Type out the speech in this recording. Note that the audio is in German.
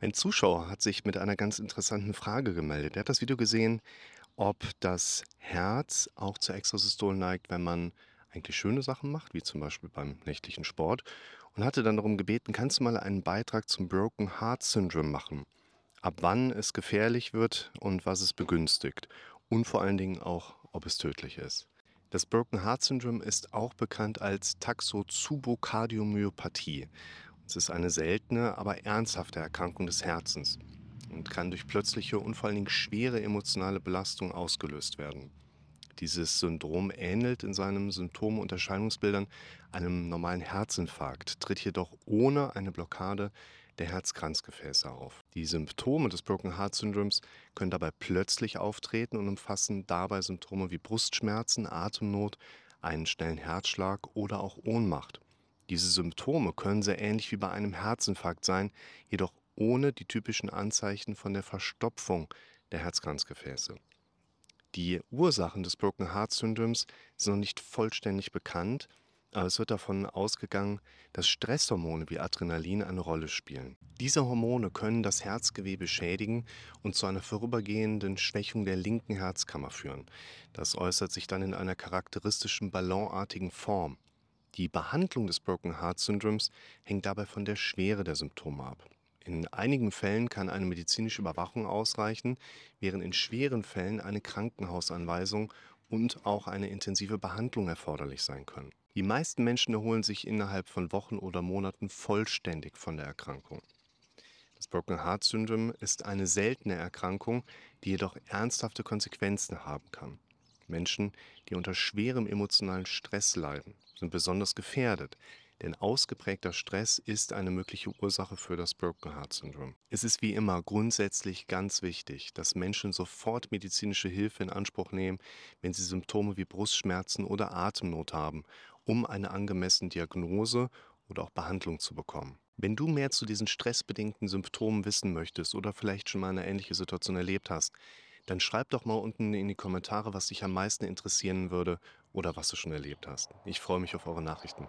Ein Zuschauer hat sich mit einer ganz interessanten Frage gemeldet. Er hat das Video gesehen, ob das Herz auch zur Extrasystole neigt, wenn man eigentlich schöne Sachen macht, wie zum Beispiel beim nächtlichen Sport, und hatte dann darum gebeten, kannst du mal einen Beitrag zum Broken Heart Syndrome machen? Ab wann es gefährlich wird und was es begünstigt. Und vor allen Dingen auch, ob es tödlich ist. Das Broken Heart Syndrome ist auch bekannt als Taxozubokardiomyopathie. Es ist eine seltene, aber ernsthafte Erkrankung des Herzens und kann durch plötzliche und vor allen Dingen schwere emotionale Belastung ausgelöst werden. Dieses Syndrom ähnelt in seinen Symptomen und Erscheinungsbildern einem normalen Herzinfarkt, tritt jedoch ohne eine Blockade der Herzkranzgefäße auf. Die Symptome des Broken Heart Syndroms können dabei plötzlich auftreten und umfassen dabei Symptome wie Brustschmerzen, Atemnot, einen schnellen Herzschlag oder auch Ohnmacht. Diese Symptome können sehr ähnlich wie bei einem Herzinfarkt sein, jedoch ohne die typischen Anzeichen von der Verstopfung der Herzkranzgefäße. Die Ursachen des Broken Heart Syndroms sind noch nicht vollständig bekannt, aber es wird davon ausgegangen, dass Stresshormone wie Adrenalin eine Rolle spielen. Diese Hormone können das Herzgewebe schädigen und zu einer vorübergehenden Schwächung der linken Herzkammer führen. Das äußert sich dann in einer charakteristischen ballonartigen Form. Die Behandlung des Broken Heart Syndroms hängt dabei von der Schwere der Symptome ab. In einigen Fällen kann eine medizinische Überwachung ausreichen, während in schweren Fällen eine Krankenhausanweisung und auch eine intensive Behandlung erforderlich sein können. Die meisten Menschen erholen sich innerhalb von Wochen oder Monaten vollständig von der Erkrankung. Das Broken Heart Syndrome ist eine seltene Erkrankung, die jedoch ernsthafte Konsequenzen haben kann. Menschen, die unter schwerem emotionalen Stress leiden, sind besonders gefährdet, denn ausgeprägter Stress ist eine mögliche Ursache für das Broken Heart Syndrome. Es ist wie immer grundsätzlich ganz wichtig, dass Menschen sofort medizinische Hilfe in Anspruch nehmen, wenn sie Symptome wie Brustschmerzen oder Atemnot haben, um eine angemessene Diagnose oder auch Behandlung zu bekommen. Wenn du mehr zu diesen stressbedingten Symptomen wissen möchtest oder vielleicht schon mal eine ähnliche Situation erlebt hast, dann schreib doch mal unten in die Kommentare, was dich am meisten interessieren würde oder was du schon erlebt hast. Ich freue mich auf eure Nachrichten.